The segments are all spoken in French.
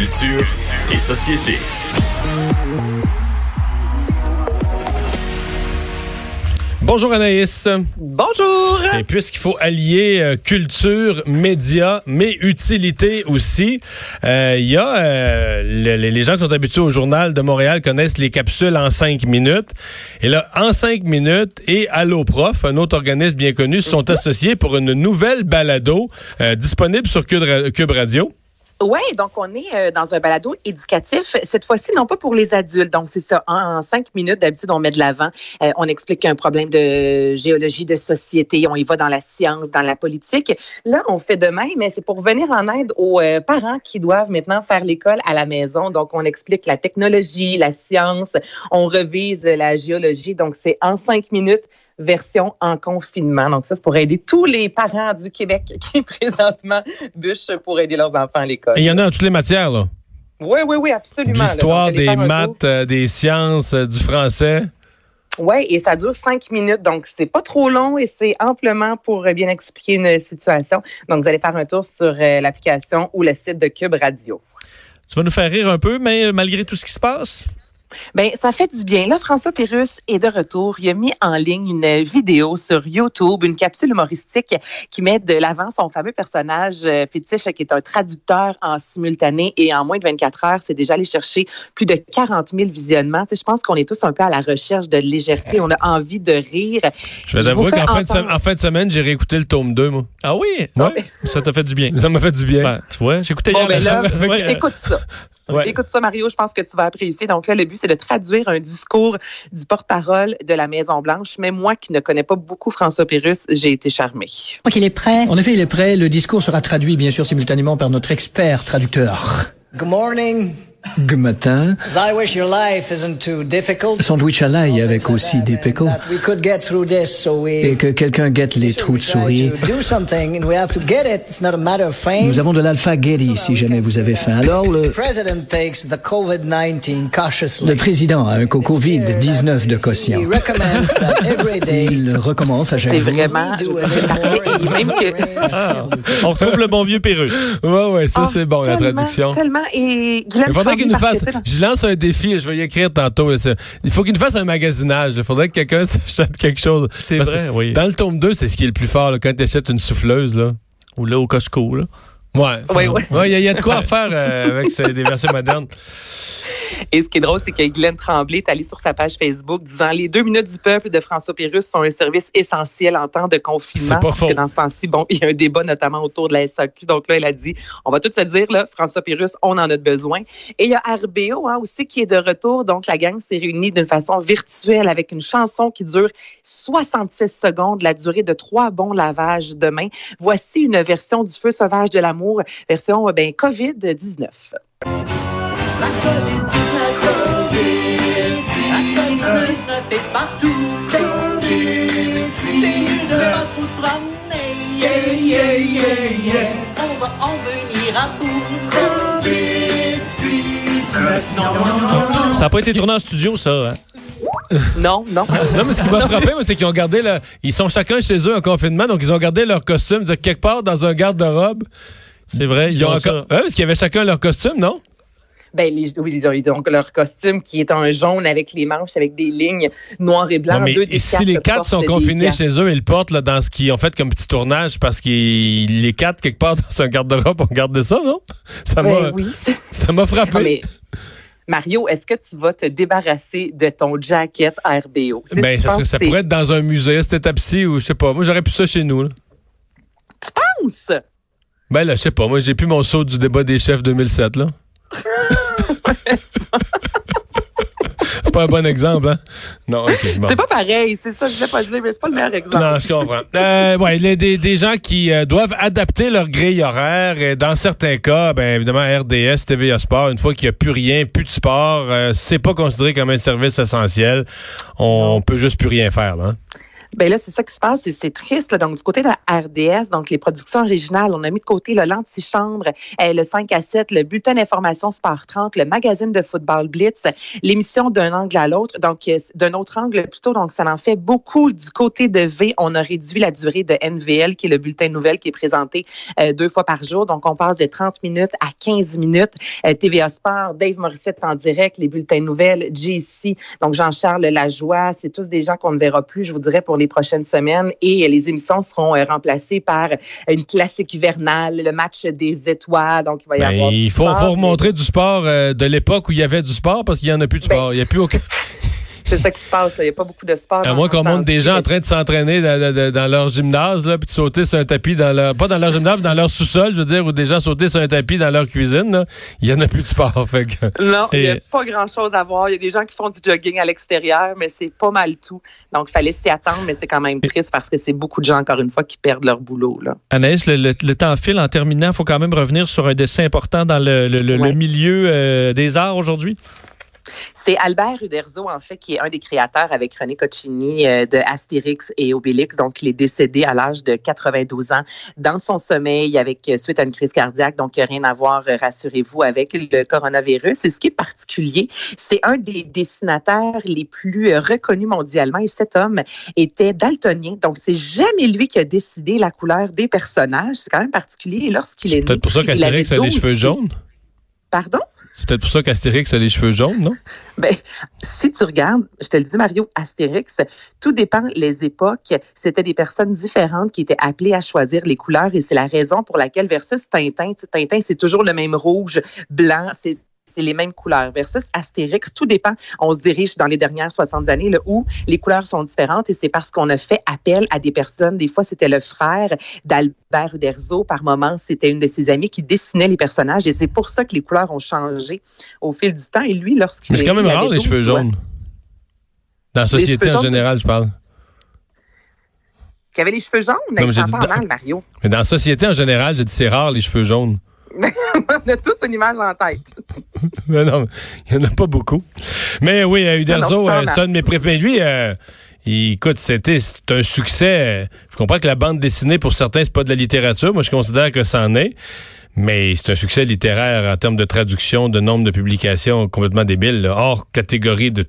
Culture et société. Bonjour Anaïs. Bonjour. Et puisqu'il faut allier euh, culture, médias, mais utilité aussi, euh, il y a euh, le- les gens qui sont habitués au journal de Montréal connaissent les capsules en cinq minutes. Et là, en cinq minutes et Allo Prof, un autre organisme bien connu, se sont associés pour une nouvelle balado euh, disponible sur Cube Radio. Oui, donc on est euh, dans un balado éducatif. Cette fois-ci, non pas pour les adultes. Donc, c'est ça. En, cinq minutes, d'habitude, on met de l'avant. Euh, on explique un problème de géologie, de société. On y va dans la science, dans la politique. Là, on fait de même, mais c'est pour venir en aide aux euh, parents qui doivent maintenant faire l'école à la maison. Donc, on explique la technologie, la science. On revise la géologie. Donc, c'est en cinq minutes version en confinement. Donc ça, c'est pour aider tous les parents du Québec qui présentement bûchent pour aider leurs enfants à l'école. Il y en a en toutes les matières, là. Oui, oui, oui, absolument. L'histoire, des maths, euh, des sciences, euh, du français. Ouais, et ça dure cinq minutes, donc c'est pas trop long et c'est amplement pour euh, bien expliquer une situation. Donc vous allez faire un tour sur l'application ou le site de Cube Radio. Tu vas nous faire rire un peu, mais malgré tout ce qui se passe? Ben, ça fait du bien. Là, François Pérus est de retour. Il a mis en ligne une vidéo sur YouTube, une capsule humoristique qui met de l'avant son fameux personnage euh, fétiche qui est un traducteur en simultané et en moins de 24 heures, c'est déjà allé chercher plus de 40 000 visionnements. Tu sais, je pense qu'on est tous un peu à la recherche de légèreté. On a envie de rire. Je vais t'avouer qu'en fin, de se- entendre- en fin de semaine, j'ai réécouté le tome 2, moi. Ah oui? Ouais. Ça t'a fait du bien. Ça m'a fait du bien. Ben, tu vois, j'écoutais Bon, hier ben là, avec, euh, Écoute ça. Ouais. Écoute ça, Mario, je pense que tu vas apprécier. Donc là, le but, c'est de traduire un discours du porte-parole de la Maison-Blanche. Mais moi, qui ne connais pas beaucoup François Pérus, j'ai été charmée. Je crois qu'il est prêt. En effet, il est prêt. Le discours sera traduit, bien sûr, simultanément par notre expert traducteur. Good morning. Good matin. As I wish your life isn't too difficult. Sandwich à l'ail avec aussi des pickles. That we could get through this, so we. Et que quelqu'un guette les trous de souris. Nous avons de l'alpha Getty si jamais vous avez faim. Alors, le, The president takes the COVID-19 cautiously. le président a un COVID-19 de He quotient. recommends that every day. Il recommence à chaque C'est jour. vraiment, parfait. Même que, on retrouve le bon vieux Pérus. Ouais, ouais, ça, Ah, c'est bon, la traduction. Tellement. Et faudrait qu'il nous fasse. Je lance un défi, je vais y écrire tantôt. Il faut qu'il nous fasse un magasinage. Il faudrait que quelqu'un s'achète quelque chose. C'est vrai, oui. Dans le tome 2, c'est ce qui est le plus fort, là, quand tu achètes une souffleuse. Là. Ou là, au Costco, là. Ouais. Oui, oui. Ouais, Il y, a- il y a de quoi faire euh, avec ces- des versions modernes. Et ce qui est drôle, c'est que Guylaine Tremblay est allée sur sa page Facebook disant les deux minutes du peuple de François Pérus sont un service essentiel en temps de confinement. parce faux. que dans ce temps-ci, bon, il y a un débat notamment autour de la SAQ. Donc là, elle a dit, on va tout se dire, là, François Pérus, on en a besoin. Et il y a RBO hein, aussi qui est de retour. Donc la gang s'est réunie d'une façon virtuelle avec une chanson qui dure 66 secondes, la durée de trois bons lavages de main. Voici une version du Feu sauvage de l'amour, version ben, COVID-19. La COVID-19, la COVID-19 est partout. COVID, t'es mieux de pas trop te promener. Yeah, yeah, yeah, yeah. On va en venir à bout. COVID-19, non, non, non, non. Ça n'a pas été tourné en studio, ça. hein? Non, non. Non, mais ce qui m'a frappé, moi, c'est qu'ils ont gardé la- Ils sont chacun chez eux en confinement, donc ils ont gardé leur costume. C'est-à-dire, quelque part dans un garde-robe. C'est vrai, ils, Ils ont ont ça. Ouais, parce qu'ils avaient chacun leur costume, non? Ben, les, oui, ils ont eu donc leur costume qui est un jaune avec les manches, avec des lignes noires et blancs. Non, mais Deux si les quatre sont confinés chez eux, ils le portent là, dans ce qu'ils ont fait comme petit tournage parce qu'ils les quatre quelque part dans un garde-robe ont gardé ça, non? Ça m'a Ben oui. ça m'a frappé. Mais Mario, est-ce que tu vas te débarrasser de ton jacket RBO? Tu sais, Ben, ça, serait- ça que pourrait être dans un musée, cette étape-ci, ou je sais pas. Moi, j'aurais pu ça chez nous. Là. Tu penses? Ben là, je sais pas. Moi, j'ai plus mon saut du débat des chefs 2007, là. c'est pas un bon exemple, hein? Non, OK, bon. C'est pas pareil, c'est ça, je voulais pas dire, mais c'est pas le meilleur exemple. Non, je comprends. Euh, ouais, il y a des, des gens qui euh, doivent adapter leur grille horaire. Et dans certains cas, ben évidemment, RDS, TVA Sport, une fois qu'il n'y a plus rien, plus de sport, euh, c'est pas considéré comme un service essentiel. On peut juste plus rien faire, là. hein. Ben là, c'est ça qui se passe, c'est triste. là. Donc, du côté de la RDS, donc les productions originales, on a mis de côté l'antichambre, euh, le 5 à 7, le bulletin d'information Sport 30, le magazine de football Blitz, l'émission d'un angle à l'autre, donc euh, d'un autre angle plutôt. Donc, ça en fait beaucoup. Du côté de V, on a réduit la durée de NVL, qui est le bulletin de nouvelles qui est présenté euh, deux fois par jour. Donc, on passe de 30 minutes à 15 minutes. Euh, TVA Sport, Dave Morissette en direct, les bulletins nouvelles, JC, donc Jean-Charles Lajoie, c'est tous des gens qu'on ne verra plus, je vous dirais, pour les prochaines semaines. Et les émissions seront euh, remplacées par une classique hivernale, le match des étoiles. Donc, il va y Ben, avoir il faut, sport, faut mais- remontrer du sport euh, de l'époque où il y avait du sport parce qu'il n'y en a plus de Ben, sport. Il n'y a plus aucun. C'est ça qui se passe. Il n'y a pas beaucoup de sport. À moins qu'on sens-ci. des gens en train de s'entraîner dans, leur gymnase, là, puis de sauter sur un tapis dans leur. Pas dans leur gymnase, mais dans leur sous-sol, je veux dire, ou des gens sauter sur un tapis dans leur cuisine. Il n'y en a plus de sport. Fait que- Non, il n'y a pas grand-chose à voir. Il y a des gens qui font du jogging à l'extérieur, mais c'est pas mal tout. Donc, il fallait s'y attendre, mais c'est quand même triste parce que c'est beaucoup de gens, encore une fois, qui perdent leur boulot. Là. Anaïs, le, le- le temps file. En terminant, il faut quand même revenir sur un dessin important dans le, le- le- Ouais. le milieu euh, des arts aujourd'hui. C'est Albert Uderzo, en fait, qui est un des créateurs avec René Coccini euh, de Astérix et Obélix. Donc, il est décédé à l'âge de 92 ans dans son sommeil avec euh, suite à une crise cardiaque. Donc, il n'y a rien à voir, euh, rassurez-vous, avec le coronavirus. Et ce qui est particulier, c'est un des dessinateurs les plus reconnus mondialement. Et cet homme était daltonien. Donc, c'est jamais lui qui a décidé la couleur des personnages. C'est quand même particulier. Et lorsqu'il est, C'est né, peut-être pour ça qu'Astérix a 12 cheveux jaunes. Pardon? C'est peut-être pour ça qu'Astérix a les cheveux jaunes, non? Ben, si tu regardes, je te le dis, Mario, Astérix, tout dépend les époques. C'était des personnes différentes qui étaient appelées à choisir les couleurs et c'est la raison pour laquelle versus Tintin, Tintin, c'est toujours le même rouge, blanc, c'est c'est les mêmes couleurs. Versus Astérix, tout dépend. On se dirige dans les dernières 60 années là, où les couleurs sont différentes et c'est parce qu'on a fait appel à des personnes. Des fois, c'était le frère d'Albert Uderzo. Par moments, c'était une de ses amies qui dessinait les personnages et c'est pour ça que les couleurs ont changé au fil du temps. Et lui, lorsqu'il Mais c'est est quand même rare, les 12 cheveux jaunes. Dans la société en général, je parle. Qui avait les cheveux jaunes? Comme je dit, dans- mal, Mario. Mais dans la société en général, j'ai dit c'est rare, les cheveux jaunes. On a tous une image en tête. Mais non, il n'y en a pas beaucoup. Mais oui, euh, Uderzo, euh, c'est un de mes préférés. Lui, euh, il- écoute, c'était c'est un succès. Je comprends que la bande dessinée, pour certains, c'est pas de la littérature. Moi, je considère que c'en est. Mais c'est un succès littéraire en termes de traduction, de nombre de publications complètement débile, là, hors catégorie de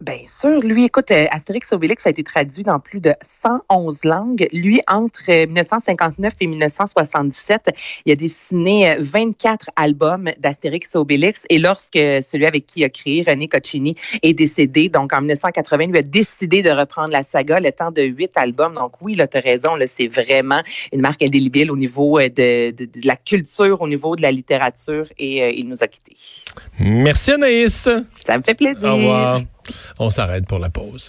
Bien sûr. Lui, écoute, euh, Astérix Obélix a été traduit dans plus de 111 langues. Lui, entre euh, 1959 et 1977, il a dessiné euh, 24 albums d'Astérix Obélix. Et lorsque celui avec qui il a créé, René Coccini, est décédé, donc en 1980, il a décidé de reprendre la saga, le temps de huit albums. Donc oui, là, as raison, là, c'est vraiment une marque indélébile au niveau euh, de, de- de la culture, au niveau de la littérature. Et euh, il nous a quittés. Merci Anaïs. Ça me fait plaisir. Au revoir. On s'arrête pour la pause.